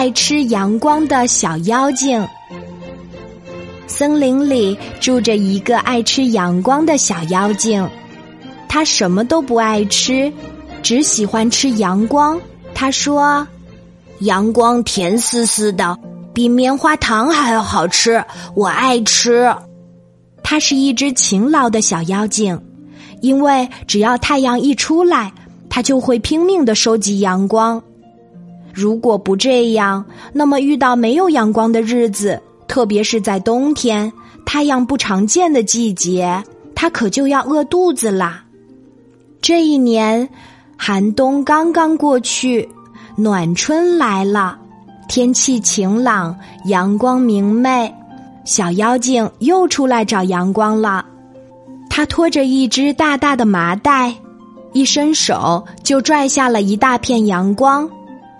爱吃阳光的小妖精。森林里住着一个爱吃阳光的小妖精，他什么都不爱吃，只喜欢吃阳光。他说：“阳光甜丝丝的，比棉花糖还要好吃，我爱吃。”它是一只勤劳的小妖精，因为只要太阳一出来，它就会拼命的收集阳光。如果不这样，那么遇到没有阳光的日子，特别是在冬天，太阳不常见的季节，它可就要饿肚子啦。这一年，寒冬刚刚过去，暖春来了，天气晴朗，阳光明媚。小妖精又出来找阳光了，他拖着一只大大的麻袋，一伸手就拽下了一大片阳光，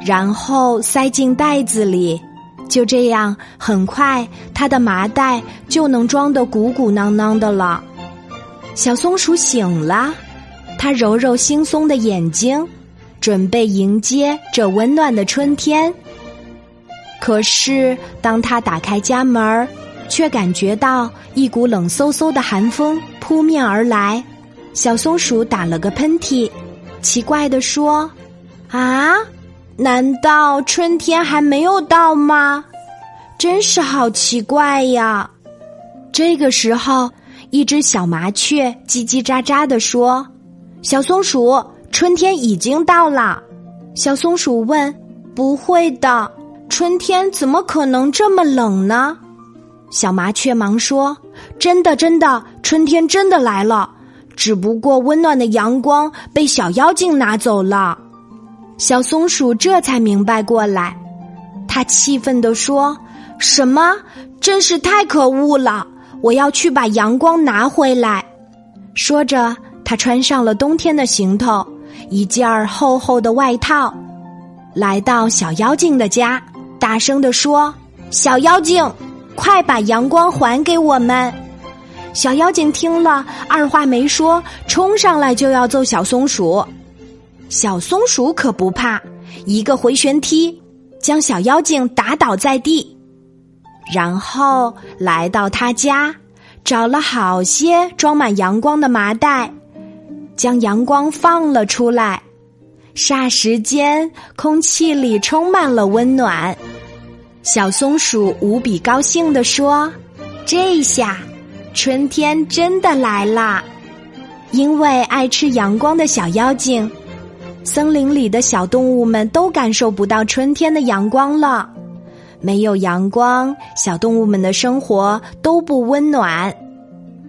然后塞进袋子里。就这样，很快他的麻袋就能装得鼓鼓囊囊的了。小松鼠醒了，它揉揉惺忪的眼睛，准备迎接这温暖的春天。可是，当它打开家门，却感觉到一股冷飕飕的寒风扑面而来，小松鼠打了个喷嚏，奇怪地说：“啊，难道春天还没有到吗？真是好奇怪呀！”这个时候，一只小麻雀叽叽喳喳地说：“小松鼠，春天已经到了。”小松鼠问：“不会的，春天怎么可能这么冷呢？”小麻雀忙说：“真的，真的，春天真的来了，只不过温暖的阳光被小妖精拿走了。”小松鼠这才明白过来，他气愤地说：“什么？真是太可恶了！我要去把阳光拿回来。”说着，他穿上了冬天的行头，一件厚厚的外套，来到小妖精的家，大声地说：“小妖精！”快把阳光还给我们！小妖精听了，二话没说，冲上来就要揍小松鼠。小松鼠可不怕，一个回旋踢，将小妖精打倒在地，然后来到他家，找了好些装满阳光的麻袋，将阳光放了出来。霎时间，空气里充满了温暖。小松鼠无比高兴地说：“这下，春天真的来啦！因为爱吃阳光的小妖精，森林里的小动物们都感受不到春天的阳光了。没有阳光，小动物们的生活都不温暖。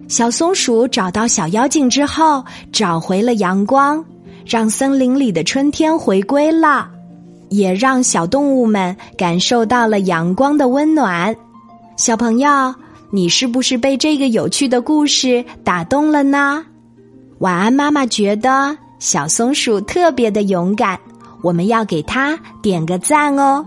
小松鼠找到小妖精之后，找回了阳光，让森林里的春天回归了。”也让小动物们感受到了阳光的温暖。小朋友，你是不是被这个有趣的故事打动了呢？晚安，妈妈觉得小松鼠特别的勇敢，我们要给它点个赞哦。